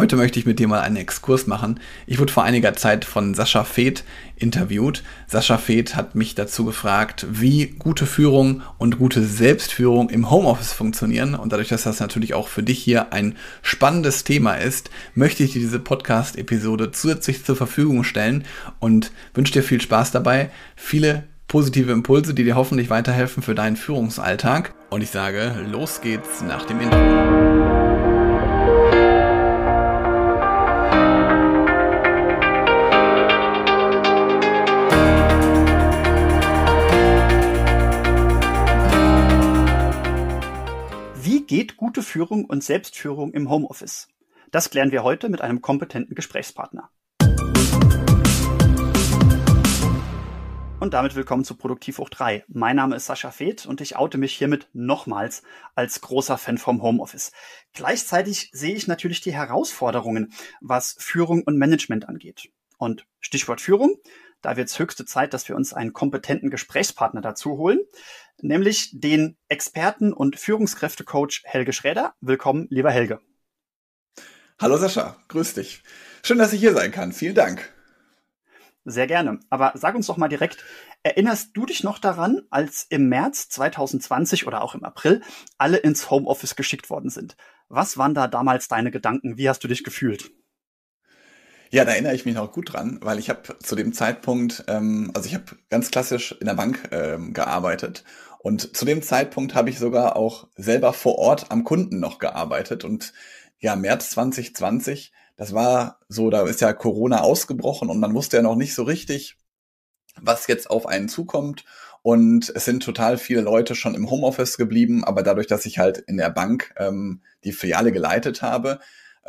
Heute möchte ich mit dir mal einen Exkurs machen. Ich wurde vor einiger Zeit von Sascha Feth interviewt. Sascha Feth hat mich dazu gefragt, wie gute Führung und gute Selbstführung im Homeoffice funktionieren. Und dadurch, dass das natürlich auch für dich hier ein spannendes Thema ist, möchte ich dir diese Podcast-Episode zusätzlich zur Verfügung stellen und wünsche dir viel Spaß dabei. Viele positive Impulse, die dir hoffentlich weiterhelfen für deinen Führungsalltag. Und ich sage, los geht's nach dem Intro. Geht gute Führung und Selbstführung im Homeoffice? Das klären wir heute mit einem kompetenten Gesprächspartner. Und damit willkommen zu Produktiv hoch 3. Mein Name ist Sascha Feth und ich oute mich hiermit nochmals als großer Fan vom Homeoffice. Gleichzeitig sehe ich natürlich die Herausforderungen, was Führung und Management angeht. Und Stichwort Führung, da wird es höchste Zeit, dass wir uns einen kompetenten Gesprächspartner dazu holen nämlich den Experten und Führungskräftecoach Helge Schräder. Willkommen, lieber Helge. Hallo Sascha, grüß dich. Schön, dass ich hier sein kann. Vielen Dank. Sehr gerne. Aber sag uns doch mal direkt, erinnerst du dich noch daran, als im März 2020 oder auch im April alle ins Homeoffice geschickt worden sind? Was waren da damals deine Gedanken? Wie hast du dich gefühlt? Ja, da erinnere ich mich noch gut dran, weil ich habe zu dem Zeitpunkt, ähm, also ich habe ganz klassisch in der Bank ähm, gearbeitet und zu dem Zeitpunkt habe ich sogar auch selber vor Ort am Kunden noch gearbeitet. Und ja, März 2020, das war so, da ist ja Corona ausgebrochen und man wusste ja noch nicht so richtig, was jetzt auf einen zukommt. Und es sind total viele Leute schon im Homeoffice geblieben, aber dadurch, dass ich halt in der Bank ähm, die Filiale geleitet habe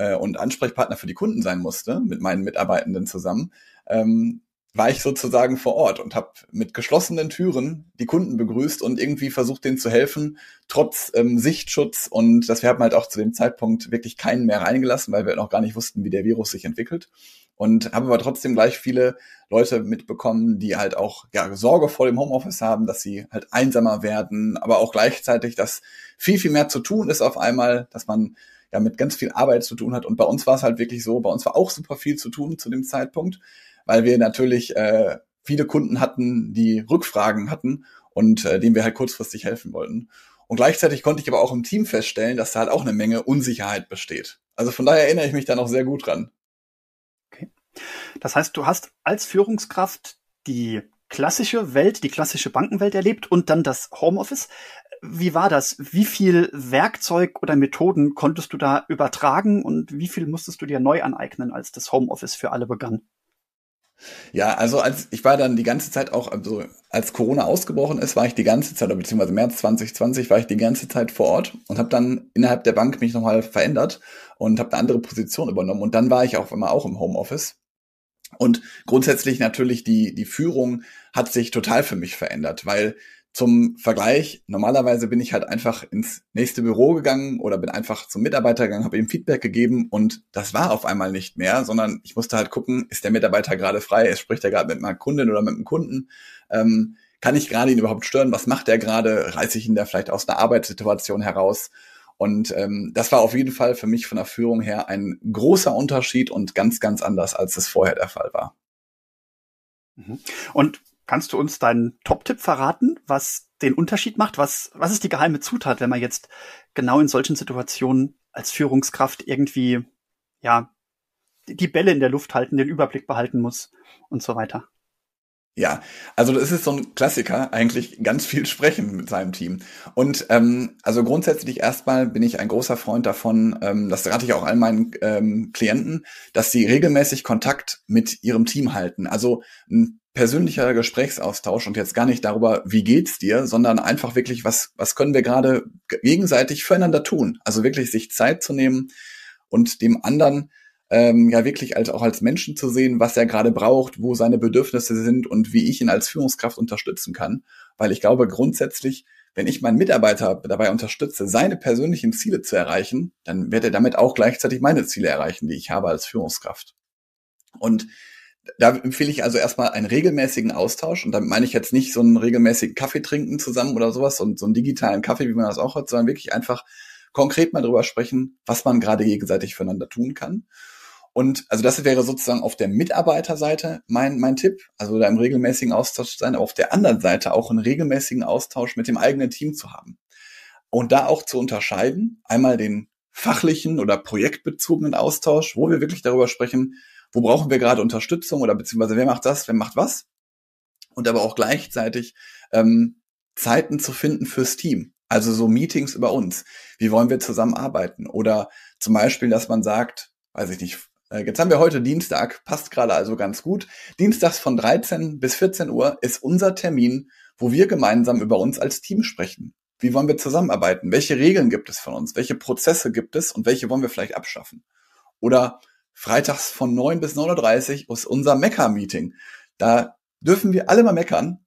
äh, und Ansprechpartner für die Kunden sein musste, mit meinen Mitarbeitenden zusammen, ähm, war ich sozusagen vor Ort und habe mit geschlossenen Türen die Kunden begrüßt und irgendwie versucht, denen zu helfen, trotz ähm, Sichtschutz. Und das wir haben halt auch zu dem Zeitpunkt wirklich keinen mehr reingelassen, weil wir noch gar nicht wussten, wie der Virus sich entwickelt. Und haben aber trotzdem gleich viele Leute mitbekommen, die halt auch ja, Sorge vor dem Homeoffice haben, dass sie halt einsamer werden, aber auch gleichzeitig, dass viel, viel mehr zu tun ist auf einmal, dass man ja mit ganz viel Arbeit zu tun hat. Und bei uns war es halt wirklich so, bei uns war auch super viel zu tun zu dem Zeitpunkt weil wir natürlich äh, viele Kunden hatten, die Rückfragen hatten und äh, denen wir halt kurzfristig helfen wollten. Und gleichzeitig konnte ich aber auch im Team feststellen, dass da halt auch eine Menge Unsicherheit besteht. Also von daher erinnere ich mich da noch sehr gut dran. Okay. Das heißt, du hast als Führungskraft die klassische Welt, die klassische Bankenwelt erlebt und dann das Homeoffice. Wie war das? Wie viel Werkzeug oder Methoden konntest du da übertragen und wie viel musstest du dir neu aneignen, als das Homeoffice für alle begann? Ja, also als ich war dann die ganze Zeit auch, also als Corona ausgebrochen ist, war ich die ganze Zeit, beziehungsweise März 2020 war ich die ganze Zeit vor Ort und habe dann innerhalb der Bank mich nochmal verändert und habe eine andere Position übernommen. Und dann war ich auch immer auch im Homeoffice. Und grundsätzlich natürlich die, die Führung hat sich total für mich verändert, weil zum Vergleich, normalerweise bin ich halt einfach ins nächste Büro gegangen oder bin einfach zum Mitarbeiter gegangen, habe ihm Feedback gegeben und das war auf einmal nicht mehr, sondern ich musste halt gucken, ist der Mitarbeiter gerade frei, spricht er gerade mit meiner Kundin oder mit einem Kunden, ähm, kann ich gerade ihn überhaupt stören, was macht er gerade, reiße ich ihn da vielleicht aus einer Arbeitssituation heraus? Und ähm, das war auf jeden Fall für mich von der Führung her ein großer Unterschied und ganz, ganz anders, als es vorher der Fall war. Mhm. Und Kannst du uns deinen Top-Tipp verraten, was den Unterschied macht? Was, was ist die geheime Zutat, wenn man jetzt genau in solchen Situationen als Führungskraft irgendwie, ja, die Bälle in der Luft halten, den Überblick behalten muss und so weiter? Ja, also das ist so ein Klassiker, eigentlich ganz viel sprechen mit seinem Team. Und ähm, also grundsätzlich erstmal bin ich ein großer Freund davon, ähm, das rate ich auch all meinen ähm, Klienten, dass sie regelmäßig Kontakt mit ihrem Team halten. Also ein persönlicher Gesprächsaustausch und jetzt gar nicht darüber, wie geht's dir, sondern einfach wirklich, was, was können wir gerade gegenseitig füreinander tun? Also wirklich sich Zeit zu nehmen und dem anderen ähm, ja wirklich als, auch als Menschen zu sehen, was er gerade braucht, wo seine Bedürfnisse sind und wie ich ihn als Führungskraft unterstützen kann. Weil ich glaube grundsätzlich, wenn ich meinen Mitarbeiter dabei unterstütze, seine persönlichen Ziele zu erreichen, dann wird er damit auch gleichzeitig meine Ziele erreichen, die ich habe als Führungskraft. Und da empfehle ich also erstmal einen regelmäßigen Austausch und damit meine ich jetzt nicht so einen regelmäßigen Kaffee trinken zusammen oder sowas und so einen digitalen Kaffee, wie man das auch hat, sondern wirklich einfach konkret mal drüber sprechen, was man gerade gegenseitig füreinander tun kann. Und also das wäre sozusagen auf der Mitarbeiterseite mein, mein Tipp, also da im regelmäßigen Austausch sein, aber auf der anderen Seite auch einen regelmäßigen Austausch mit dem eigenen Team zu haben. Und da auch zu unterscheiden, einmal den fachlichen oder projektbezogenen Austausch, wo wir wirklich darüber sprechen, wo brauchen wir gerade Unterstützung oder beziehungsweise wer macht das, wer macht was. Und aber auch gleichzeitig ähm, Zeiten zu finden fürs Team. Also so Meetings über uns. Wie wollen wir zusammenarbeiten? Oder zum Beispiel, dass man sagt, weiß ich nicht, äh, Jetzt haben wir heute Dienstag, passt gerade also ganz gut. Dienstags von 13 bis 14 Uhr ist unser Termin, wo wir gemeinsam über uns als Team sprechen. Wie wollen wir zusammenarbeiten? Welche Regeln gibt es von uns? Welche Prozesse gibt es und welche wollen wir vielleicht abschaffen? Oder freitags von 9 bis 9.30 Uhr ist unser Mecker-Meeting. Da dürfen wir alle mal meckern.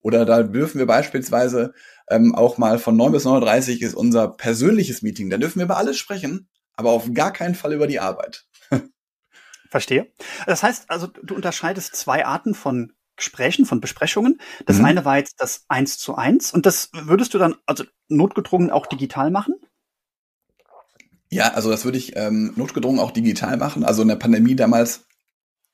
Oder da dürfen wir beispielsweise ähm, auch mal von 9 bis 9.30 Uhr ist unser persönliches Meeting. Da dürfen wir über alles sprechen, aber auf gar keinen Fall über die Arbeit. Verstehe. Das heißt also, du unterscheidest zwei Arten von Gesprächen, von Besprechungen. Das mhm. eine war jetzt das Eins zu eins und das würdest du dann also notgedrungen auch digital machen? Ja, also das würde ich ähm, notgedrungen auch digital machen. Also in der Pandemie damals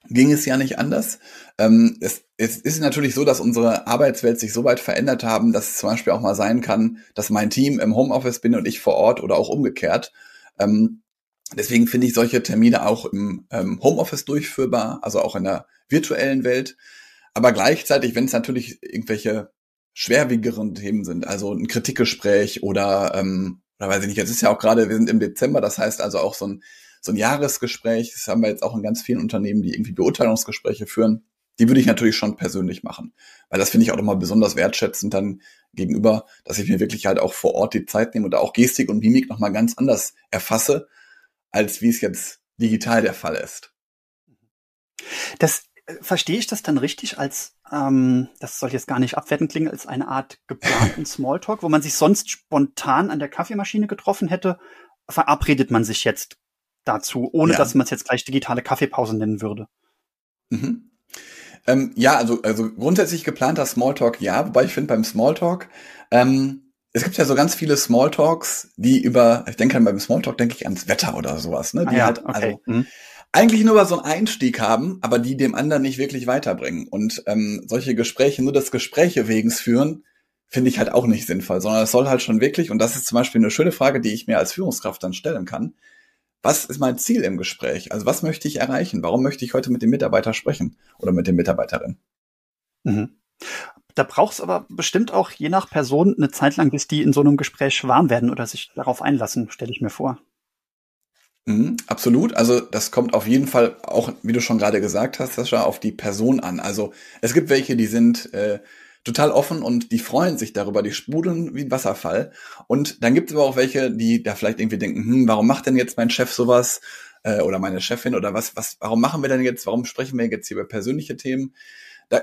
ging es ja nicht anders. Ähm, es, es ist natürlich so, dass unsere Arbeitswelt sich so weit verändert haben, dass es zum Beispiel auch mal sein kann, dass mein Team im Homeoffice bin und ich vor Ort oder auch umgekehrt. Ähm, deswegen finde ich solche Termine auch im ähm, Homeoffice durchführbar, also auch in der virtuellen Welt. Aber gleichzeitig, wenn es natürlich irgendwelche schwerwiegeren Themen sind, also ein Kritikgespräch oder, ähm, oder weiß ich nicht, jetzt ist ja auch gerade, wir sind im Dezember, das heißt also auch so ein, so ein Jahresgespräch, das haben wir jetzt auch in ganz vielen Unternehmen, die irgendwie Beurteilungsgespräche führen, die würde ich natürlich schon persönlich machen. Weil das finde ich auch immer besonders wertschätzend dann gegenüber, dass ich mir wirklich halt auch vor Ort die Zeit nehme und auch Gestik und Mimik nochmal ganz anders erfasse, als wie es jetzt digital der Fall ist. Das verstehe ich das dann richtig als, ähm, das soll jetzt gar nicht abwertend klingen, als eine Art geplanten Smalltalk, wo man sich sonst spontan an der Kaffeemaschine getroffen hätte, verabredet man sich jetzt dazu, ohne ja. dass man es jetzt gleich digitale Kaffeepause nennen würde. Mhm. Ähm, ja, also, also grundsätzlich geplanter Smalltalk ja, wobei ich finde beim Smalltalk, ähm, es gibt ja so ganz viele Smalltalks, die über, ich denke beim Smalltalk denke ich ans Wetter oder sowas, ne? Die ah, ja, halt, okay. also, mhm eigentlich nur so einen Einstieg haben, aber die dem anderen nicht wirklich weiterbringen. Und ähm, solche Gespräche nur das Gespräche wegens führen, finde ich halt auch nicht sinnvoll, sondern es soll halt schon wirklich, und das ist zum Beispiel eine schöne Frage, die ich mir als Führungskraft dann stellen kann, was ist mein Ziel im Gespräch? Also was möchte ich erreichen? Warum möchte ich heute mit dem Mitarbeiter sprechen oder mit der Mitarbeiterin? Mhm. Da braucht es aber bestimmt auch je nach Person eine Zeit lang, bis die in so einem Gespräch warm werden oder sich darauf einlassen, stelle ich mir vor. Mhm, absolut. Also das kommt auf jeden Fall auch, wie du schon gerade gesagt hast, Sascha, auf die Person an. Also es gibt welche, die sind äh, total offen und die freuen sich darüber, die sprudeln wie ein Wasserfall. Und dann gibt es aber auch welche, die da vielleicht irgendwie denken, hm, warum macht denn jetzt mein Chef sowas? Äh, oder meine Chefin oder was, was, warum machen wir denn jetzt, warum sprechen wir jetzt hier über persönliche Themen?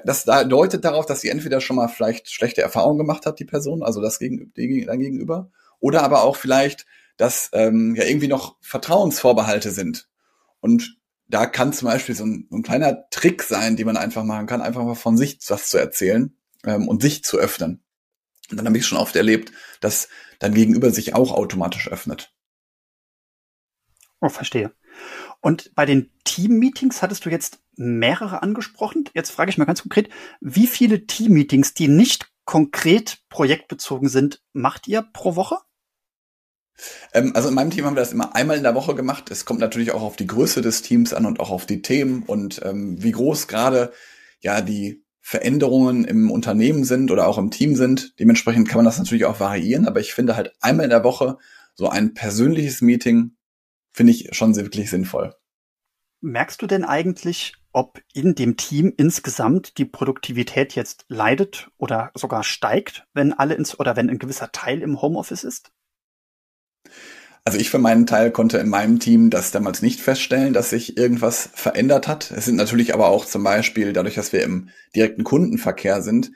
das da deutet darauf, dass sie entweder schon mal vielleicht schlechte Erfahrungen gemacht hat, die Person, also das gegen, die, dann gegenüber, oder aber auch vielleicht dass ähm, ja irgendwie noch Vertrauensvorbehalte sind. Und da kann zum Beispiel so ein, so ein kleiner Trick sein, den man einfach machen kann, einfach mal von sich was zu erzählen ähm, und sich zu öffnen. Und dann habe ich schon oft erlebt, dass dann Gegenüber sich auch automatisch öffnet. Oh, verstehe. Und bei den Team-Meetings hattest du jetzt mehrere angesprochen. Jetzt frage ich mal ganz konkret, wie viele Team-Meetings, die nicht konkret projektbezogen sind, macht ihr pro Woche? Ähm, also in meinem Team haben wir das immer einmal in der Woche gemacht. Es kommt natürlich auch auf die Größe des Teams an und auch auf die Themen und ähm, wie groß gerade ja die Veränderungen im Unternehmen sind oder auch im Team sind. Dementsprechend kann man das natürlich auch variieren, aber ich finde halt einmal in der Woche so ein persönliches Meeting finde ich schon wirklich sinnvoll. Merkst du denn eigentlich, ob in dem Team insgesamt die Produktivität jetzt leidet oder sogar steigt, wenn alle ins oder wenn ein gewisser Teil im Homeoffice ist? Also ich für meinen Teil konnte in meinem Team das damals nicht feststellen, dass sich irgendwas verändert hat. Es sind natürlich aber auch zum Beispiel, dadurch, dass wir im direkten Kundenverkehr sind,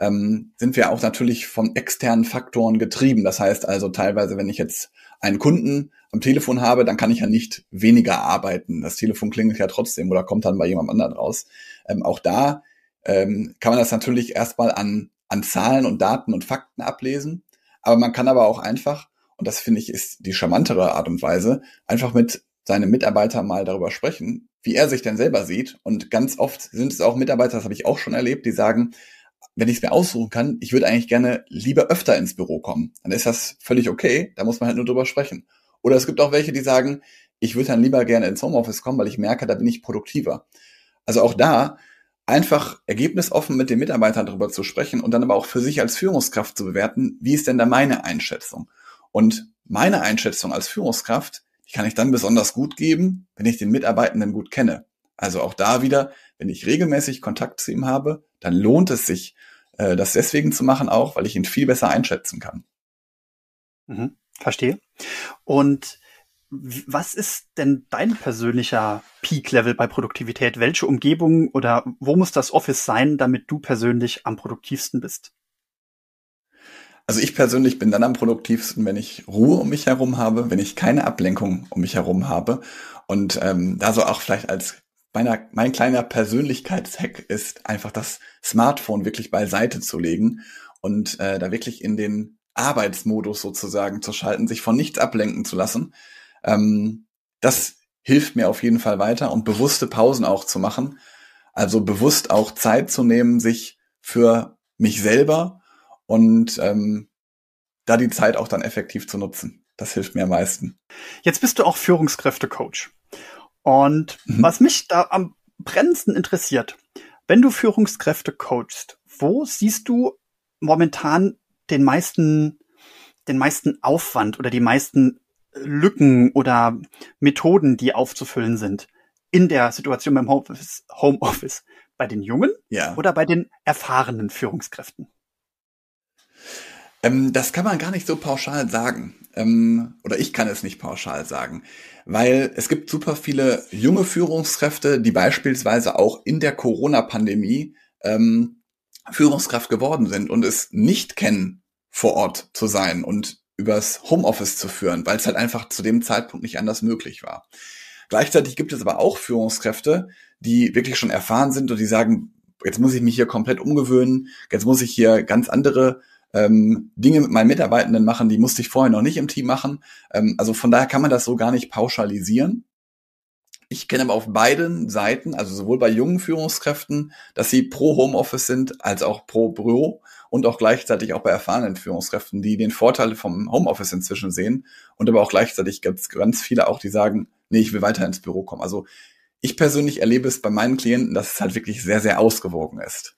ähm, sind wir auch natürlich von externen Faktoren getrieben. Das heißt also teilweise, wenn ich jetzt einen Kunden am Telefon habe, dann kann ich ja nicht weniger arbeiten. Das Telefon klingelt ja trotzdem oder kommt dann bei jemand anderen raus. Ähm, auch da ähm, kann man das natürlich erstmal an, an Zahlen und Daten und Fakten ablesen. Aber man kann aber auch einfach und das finde ich ist die charmantere Art und Weise, einfach mit seinem Mitarbeiter mal darüber sprechen, wie er sich denn selber sieht. Und ganz oft sind es auch Mitarbeiter, das habe ich auch schon erlebt, die sagen, wenn ich es mir aussuchen kann, ich würde eigentlich gerne lieber öfter ins Büro kommen. Dann ist das völlig okay, da muss man halt nur drüber sprechen. Oder es gibt auch welche, die sagen, ich würde dann lieber gerne ins Homeoffice kommen, weil ich merke, da bin ich produktiver. Also auch da einfach ergebnisoffen mit den Mitarbeitern darüber zu sprechen und dann aber auch für sich als Führungskraft zu bewerten, wie ist denn da meine Einschätzung? Und meine Einschätzung als Führungskraft, die kann ich dann besonders gut geben, wenn ich den Mitarbeitenden gut kenne. Also auch da wieder, wenn ich regelmäßig Kontakt zu ihm habe, dann lohnt es sich, äh, das deswegen zu machen auch, weil ich ihn viel besser einschätzen kann. Mhm, verstehe. Und was ist denn dein persönlicher Peak-Level bei Produktivität? Welche Umgebung oder wo muss das Office sein, damit du persönlich am produktivsten bist? Also ich persönlich bin dann am produktivsten, wenn ich Ruhe um mich herum habe, wenn ich keine Ablenkung um mich herum habe. Und ähm, da so auch vielleicht als meiner, mein kleiner Persönlichkeitshack ist einfach das Smartphone wirklich beiseite zu legen und äh, da wirklich in den Arbeitsmodus sozusagen zu schalten, sich von nichts ablenken zu lassen. Ähm, das hilft mir auf jeden Fall weiter und bewusste Pausen auch zu machen. Also bewusst auch Zeit zu nehmen, sich für mich selber und ähm, da die Zeit auch dann effektiv zu nutzen. Das hilft mir am meisten. Jetzt bist du auch Führungskräfte-Coach. Und mhm. was mich da am brennendsten interessiert, wenn du Führungskräfte coachst, wo siehst du momentan den meisten, den meisten Aufwand oder die meisten Lücken oder Methoden, die aufzufüllen sind in der Situation beim Homeoffice, Homeoffice bei den jungen ja. oder bei den erfahrenen Führungskräften? Ähm, das kann man gar nicht so pauschal sagen. Ähm, oder ich kann es nicht pauschal sagen. Weil es gibt super viele junge Führungskräfte, die beispielsweise auch in der Corona-Pandemie ähm, Führungskraft geworden sind und es nicht kennen, vor Ort zu sein und übers Homeoffice zu führen, weil es halt einfach zu dem Zeitpunkt nicht anders möglich war. Gleichzeitig gibt es aber auch Führungskräfte, die wirklich schon erfahren sind und die sagen, jetzt muss ich mich hier komplett umgewöhnen, jetzt muss ich hier ganz andere ähm, Dinge mit meinen Mitarbeitenden machen, die musste ich vorher noch nicht im Team machen. Ähm, also von daher kann man das so gar nicht pauschalisieren. Ich kenne aber auf beiden Seiten, also sowohl bei jungen Führungskräften, dass sie pro Homeoffice sind, als auch pro Büro und auch gleichzeitig auch bei erfahrenen Führungskräften, die den Vorteil vom Homeoffice inzwischen sehen und aber auch gleichzeitig ganz, ganz viele auch, die sagen, nee, ich will weiter ins Büro kommen. Also ich persönlich erlebe es bei meinen Klienten, dass es halt wirklich sehr, sehr ausgewogen ist.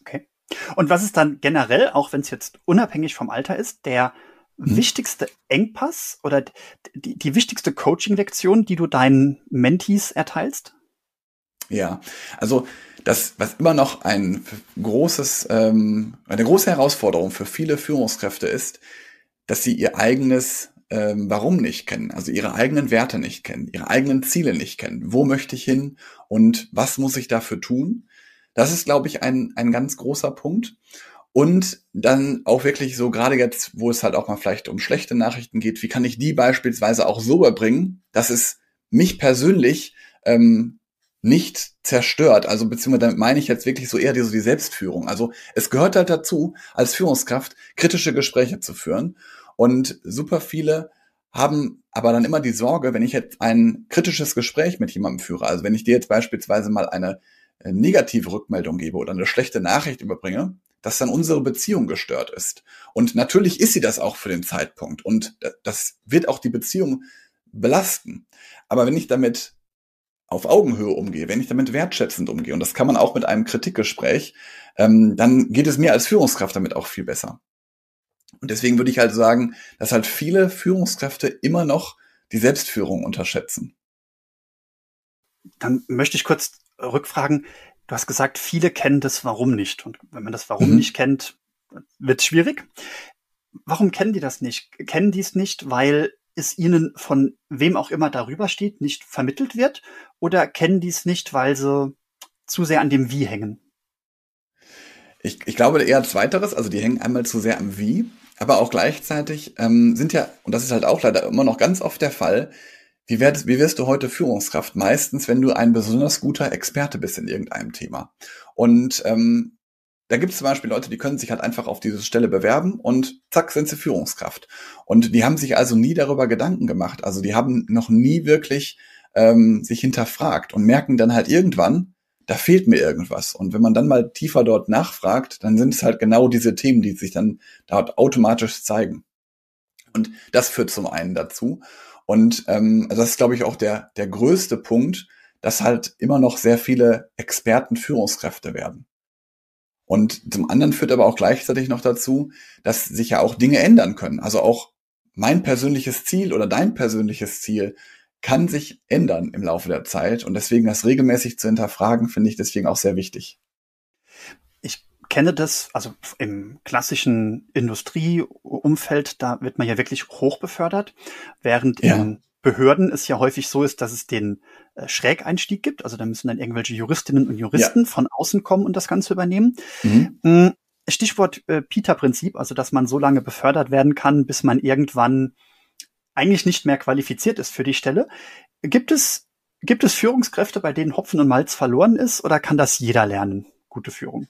Okay. Und was ist dann generell, auch wenn es jetzt unabhängig vom Alter ist, der mhm. wichtigste Engpass oder die, die wichtigste Coaching-Lektion, die du deinen Mentees erteilst? Ja, also das, was immer noch ein großes, ähm, eine große Herausforderung für viele Führungskräfte ist, dass sie ihr eigenes ähm, Warum nicht kennen, also ihre eigenen Werte nicht kennen, ihre eigenen Ziele nicht kennen. Wo möchte ich hin und was muss ich dafür tun? Das ist, glaube ich, ein, ein ganz großer Punkt. Und dann auch wirklich so, gerade jetzt, wo es halt auch mal vielleicht um schlechte Nachrichten geht, wie kann ich die beispielsweise auch so überbringen, dass es mich persönlich ähm, nicht zerstört. Also beziehungsweise damit meine ich jetzt wirklich so eher die, so die Selbstführung. Also es gehört halt dazu, als Führungskraft kritische Gespräche zu führen. Und super viele haben aber dann immer die Sorge, wenn ich jetzt ein kritisches Gespräch mit jemandem führe, also wenn ich dir jetzt beispielsweise mal eine negative Rückmeldung gebe oder eine schlechte Nachricht überbringe, dass dann unsere Beziehung gestört ist. Und natürlich ist sie das auch für den Zeitpunkt. Und das wird auch die Beziehung belasten. Aber wenn ich damit auf Augenhöhe umgehe, wenn ich damit wertschätzend umgehe, und das kann man auch mit einem Kritikgespräch, ähm, dann geht es mir als Führungskraft damit auch viel besser. Und deswegen würde ich halt sagen, dass halt viele Führungskräfte immer noch die Selbstführung unterschätzen. Dann möchte ich kurz rückfragen. Du hast gesagt, viele kennen das Warum nicht. Und wenn man das Warum mhm. nicht kennt, wird es schwierig. Warum kennen die das nicht? Kennen die es nicht, weil es ihnen von wem auch immer darüber steht, nicht vermittelt wird? Oder kennen die es nicht, weil sie zu sehr an dem Wie hängen? Ich, ich glaube eher zweiteres, also die hängen einmal zu sehr am Wie, aber auch gleichzeitig ähm, sind ja, und das ist halt auch leider immer noch ganz oft der Fall, wie, werd, wie wirst du heute Führungskraft? Meistens, wenn du ein besonders guter Experte bist in irgendeinem Thema. Und ähm, da gibt es zum Beispiel Leute, die können sich halt einfach auf diese Stelle bewerben und zack, sind sie Führungskraft. Und die haben sich also nie darüber Gedanken gemacht. Also die haben noch nie wirklich ähm, sich hinterfragt und merken dann halt irgendwann, da fehlt mir irgendwas. Und wenn man dann mal tiefer dort nachfragt, dann sind es halt genau diese Themen, die sich dann dort automatisch zeigen. Und das führt zum einen dazu. Und ähm, also das ist, glaube ich, auch der, der größte Punkt, dass halt immer noch sehr viele Experten Führungskräfte werden. Und zum anderen führt aber auch gleichzeitig noch dazu, dass sich ja auch Dinge ändern können. Also auch mein persönliches Ziel oder dein persönliches Ziel kann sich ändern im Laufe der Zeit. Und deswegen das regelmäßig zu hinterfragen, finde ich deswegen auch sehr wichtig. Kenne das, also im klassischen Industrieumfeld, da wird man ja wirklich hoch befördert, während ja. in Behörden es ja häufig so ist, dass es den äh, Schrägeinstieg gibt. Also da müssen dann irgendwelche Juristinnen und Juristen ja. von außen kommen und das Ganze übernehmen. Mhm. Mm, Stichwort äh, Peter-Prinzip, also dass man so lange befördert werden kann, bis man irgendwann eigentlich nicht mehr qualifiziert ist für die Stelle. Gibt es, gibt es Führungskräfte, bei denen Hopfen und Malz verloren ist, oder kann das jeder lernen? Gute Führung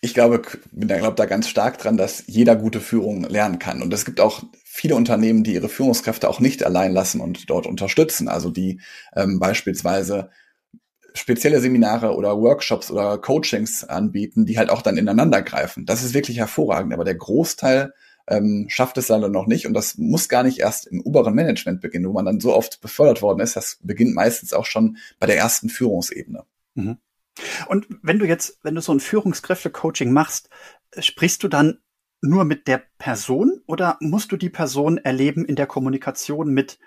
ich glaube, glaube da ganz stark dran, dass jeder gute Führung lernen kann. Und es gibt auch viele Unternehmen, die ihre Führungskräfte auch nicht allein lassen und dort unterstützen. Also die ähm, beispielsweise spezielle Seminare oder Workshops oder Coachings anbieten, die halt auch dann ineinander greifen. Das ist wirklich hervorragend. Aber der Großteil ähm, schafft es leider noch nicht. Und das muss gar nicht erst im oberen Management beginnen, wo man dann so oft befördert worden ist. Das beginnt meistens auch schon bei der ersten Führungsebene. Mhm. Und wenn du jetzt, wenn du so ein Führungskräfte-Coaching machst, sprichst du dann nur mit der Person oder musst du die Person erleben in der Kommunikation mit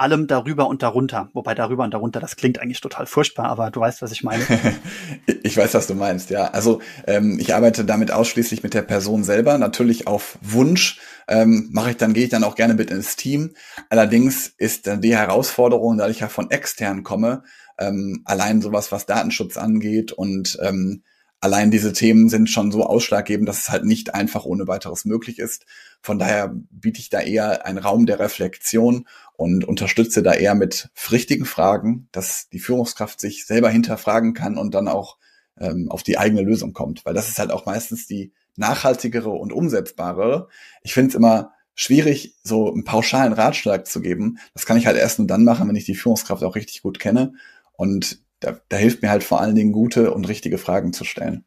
allem darüber und darunter? Wobei darüber und darunter, das klingt eigentlich total furchtbar, aber du weißt, was ich meine. ich weiß, was du meinst, ja. Also ähm, ich arbeite damit ausschließlich mit der Person selber, natürlich auf Wunsch. Ähm, mache ich dann, gehe ich dann auch gerne mit ins Team. Allerdings ist dann die Herausforderung, da ich ja von extern komme, ähm, allein sowas, was Datenschutz angeht und ähm, allein diese Themen sind schon so ausschlaggebend, dass es halt nicht einfach ohne weiteres möglich ist. Von daher biete ich da eher einen Raum der Reflexion und unterstütze da eher mit richtigen Fragen, dass die Führungskraft sich selber hinterfragen kann und dann auch ähm, auf die eigene Lösung kommt. Weil das ist halt auch meistens die nachhaltigere und umsetzbare. Ich finde es immer schwierig, so einen pauschalen Ratschlag zu geben. Das kann ich halt erst nur dann machen, wenn ich die Führungskraft auch richtig gut kenne und da, da hilft mir halt vor allen Dingen gute und richtige Fragen zu stellen.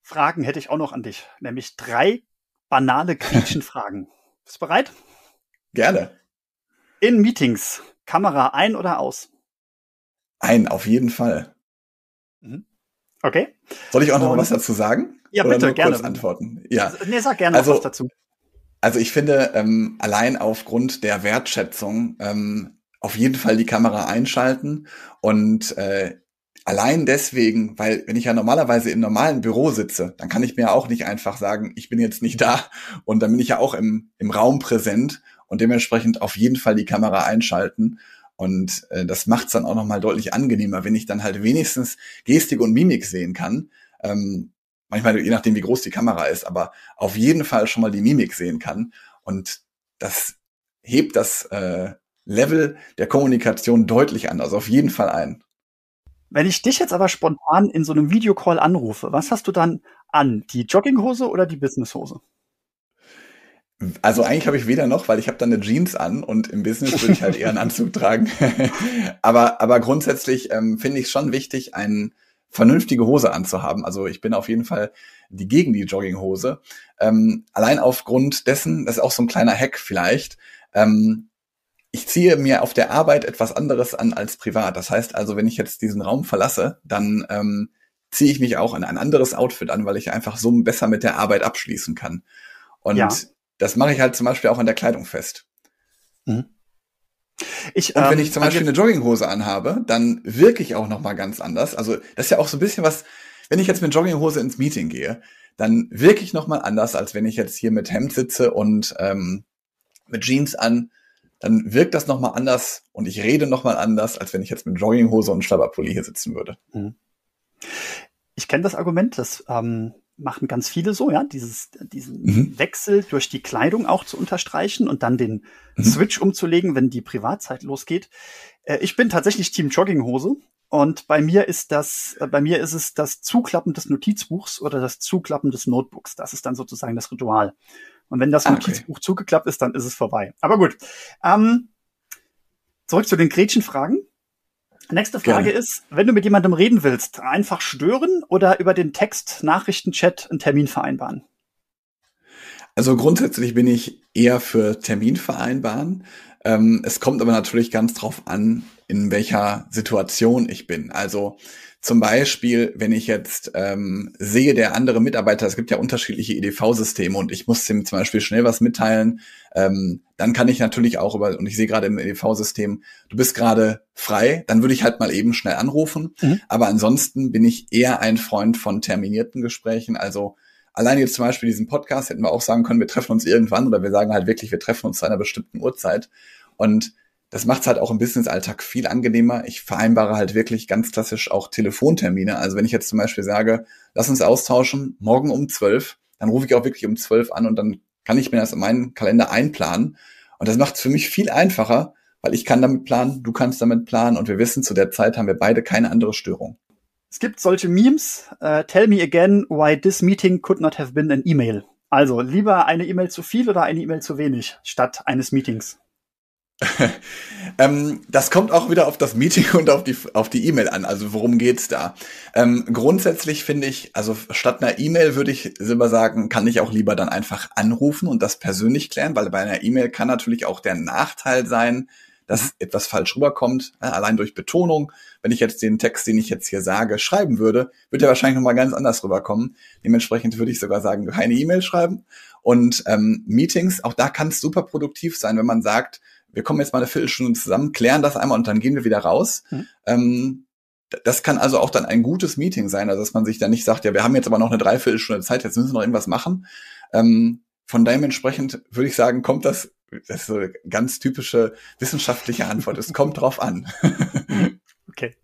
Fragen hätte ich auch noch an dich, nämlich drei banale Quietschen-Fragen. Bist du bereit? Gerne. In Meetings, Kamera ein oder aus? Ein, auf jeden Fall. Mhm. Okay. Soll ich auch noch und, was dazu sagen? Ja, oder bitte, gerne. antworten. Ja. Nee, sag gerne also, was dazu. Also ich finde, ähm, allein aufgrund der Wertschätzung ähm, auf jeden Fall die Kamera einschalten und äh, allein deswegen, weil wenn ich ja normalerweise im normalen Büro sitze, dann kann ich mir auch nicht einfach sagen, ich bin jetzt nicht da und dann bin ich ja auch im, im Raum präsent und dementsprechend auf jeden Fall die Kamera einschalten. Und äh, das macht es dann auch nochmal deutlich angenehmer, wenn ich dann halt wenigstens Gestik und Mimik sehen kann. Ähm, manchmal je nachdem, wie groß die Kamera ist, aber auf jeden Fall schon mal die Mimik sehen kann. Und das hebt das äh, Level der Kommunikation deutlich anders, auf jeden Fall ein. Wenn ich dich jetzt aber spontan in so einem Videocall anrufe, was hast du dann an? Die Jogginghose oder die Businesshose? Also eigentlich habe ich weder noch, weil ich habe dann eine Jeans an und im Business würde ich halt eher einen Anzug tragen. aber, aber grundsätzlich ähm, finde ich es schon wichtig, eine vernünftige Hose anzuhaben. Also ich bin auf jeden Fall die gegen die Jogginghose. Ähm, allein aufgrund dessen, das ist auch so ein kleiner Hack vielleicht, ähm, ich ziehe mir auf der Arbeit etwas anderes an als privat. Das heißt also, wenn ich jetzt diesen Raum verlasse, dann ähm, ziehe ich mich auch in ein anderes Outfit an, weil ich einfach so besser mit der Arbeit abschließen kann. Und ja. Das mache ich halt zum Beispiel auch an der Kleidung fest. Mhm. Ich, und wenn ich ähm, zum Beispiel eine Jogginghose anhabe, dann wirke ich auch noch mal ganz anders. Also das ist ja auch so ein bisschen was, wenn ich jetzt mit Jogginghose ins Meeting gehe, dann wirke ich noch mal anders, als wenn ich jetzt hier mit Hemd sitze und ähm, mit Jeans an dann wirkt das nochmal anders und ich rede nochmal anders, als wenn ich jetzt mit Jogginghose und Schlabberpulli hier sitzen würde. Mhm. Ich kenne das Argument, das ähm, machen ganz viele so, ja, dieses, diesen mhm. Wechsel durch die Kleidung auch zu unterstreichen und dann den mhm. Switch umzulegen, wenn die Privatzeit losgeht. Äh, ich bin tatsächlich Team Jogginghose. Und bei mir ist das, äh, bei mir ist es das Zuklappen des Notizbuchs oder das Zuklappen des Notebooks. Das ist dann sozusagen das Ritual. Und wenn das ah, okay. Notizbuch zugeklappt ist, dann ist es vorbei. Aber gut. Ähm, zurück zu den Gretchenfragen. Nächste Frage Gerne. ist, wenn du mit jemandem reden willst, einfach stören oder über den Text, Nachrichtenchat einen Termin vereinbaren? Also grundsätzlich bin ich eher für Termin vereinbaren. Ähm, es kommt aber natürlich ganz drauf an, in welcher Situation ich bin. Also zum Beispiel, wenn ich jetzt ähm, sehe, der andere Mitarbeiter, es gibt ja unterschiedliche EDV-Systeme und ich muss dem zum Beispiel schnell was mitteilen, ähm, dann kann ich natürlich auch über, und ich sehe gerade im EDV-System, du bist gerade frei, dann würde ich halt mal eben schnell anrufen. Mhm. Aber ansonsten bin ich eher ein Freund von terminierten Gesprächen. Also allein jetzt zum Beispiel diesen Podcast hätten wir auch sagen können, wir treffen uns irgendwann oder wir sagen halt wirklich, wir treffen uns zu einer bestimmten Uhrzeit. Und das macht es halt auch im Business-Alltag viel angenehmer. Ich vereinbare halt wirklich ganz klassisch auch Telefontermine. Also wenn ich jetzt zum Beispiel sage, lass uns austauschen, morgen um zwölf, dann rufe ich auch wirklich um zwölf an und dann kann ich mir das in meinen Kalender einplanen. Und das macht es für mich viel einfacher, weil ich kann damit planen, du kannst damit planen und wir wissen, zu der Zeit haben wir beide keine andere Störung. Es gibt solche Memes, uh, tell me again why this meeting could not have been an email. Also lieber eine E-Mail zu viel oder eine E-Mail zu wenig statt eines Meetings. ähm, das kommt auch wieder auf das Meeting und auf die auf die E-Mail an. Also worum geht's da? Ähm, grundsätzlich finde ich, also statt einer E-Mail würde ich selber sagen, kann ich auch lieber dann einfach anrufen und das persönlich klären, weil bei einer E-Mail kann natürlich auch der Nachteil sein, dass etwas falsch rüberkommt, äh, allein durch Betonung. Wenn ich jetzt den Text, den ich jetzt hier sage, schreiben würde, würde er wahrscheinlich nochmal ganz anders rüberkommen. Dementsprechend würde ich sogar sagen, keine E-Mail schreiben. Und ähm, Meetings, auch da kann es super produktiv sein, wenn man sagt, wir kommen jetzt mal eine Viertelstunde zusammen, klären das einmal und dann gehen wir wieder raus. Mhm. Ähm, das kann also auch dann ein gutes Meeting sein, also dass man sich dann nicht sagt, ja, wir haben jetzt aber noch eine Dreiviertelstunde Zeit, jetzt müssen wir noch irgendwas machen. Ähm, von dementsprechend würde ich sagen, kommt das, das ist so eine ganz typische wissenschaftliche Antwort, es kommt drauf an. okay.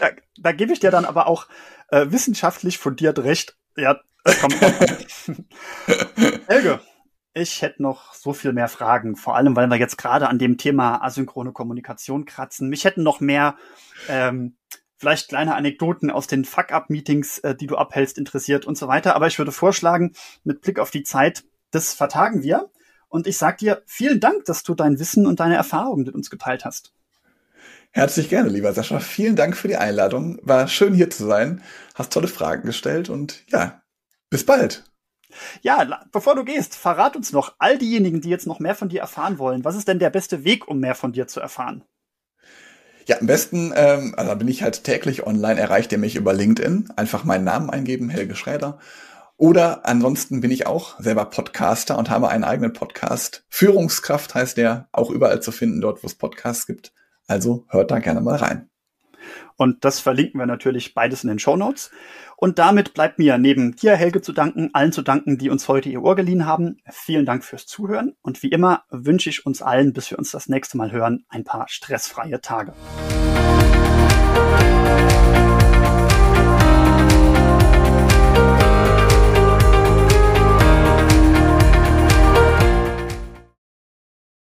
Da, da gebe ich dir dann aber auch äh, wissenschaftlich fundiert recht. Ja, es kommt drauf an. Helge, ich hätte noch so viel mehr Fragen, vor allem weil wir jetzt gerade an dem Thema asynchrone Kommunikation kratzen. Mich hätten noch mehr ähm, vielleicht kleine Anekdoten aus den Fuck-up-Meetings, äh, die du abhältst, interessiert und so weiter. Aber ich würde vorschlagen, mit Blick auf die Zeit, das vertagen wir. Und ich sage dir vielen Dank, dass du dein Wissen und deine Erfahrungen mit uns geteilt hast. Herzlich gerne, lieber Sascha. Vielen Dank für die Einladung. War schön hier zu sein. Hast tolle Fragen gestellt und ja, bis bald. Ja, bevor du gehst, verrat uns noch, all diejenigen, die jetzt noch mehr von dir erfahren wollen, was ist denn der beste Weg, um mehr von dir zu erfahren? Ja, am besten, ähm, also bin ich halt täglich online, erreicht ihr mich über LinkedIn. Einfach meinen Namen eingeben, Helge Schräder. Oder ansonsten bin ich auch selber Podcaster und habe einen eigenen Podcast. Führungskraft heißt der, auch überall zu finden, dort wo es Podcasts gibt. Also hört da gerne mal rein. Und das verlinken wir natürlich beides in den Show Notes. Und damit bleibt mir neben dir, Helge, zu danken, allen zu danken, die uns heute ihr Ohr geliehen haben. Vielen Dank fürs Zuhören. Und wie immer wünsche ich uns allen, bis wir uns das nächste Mal hören, ein paar stressfreie Tage.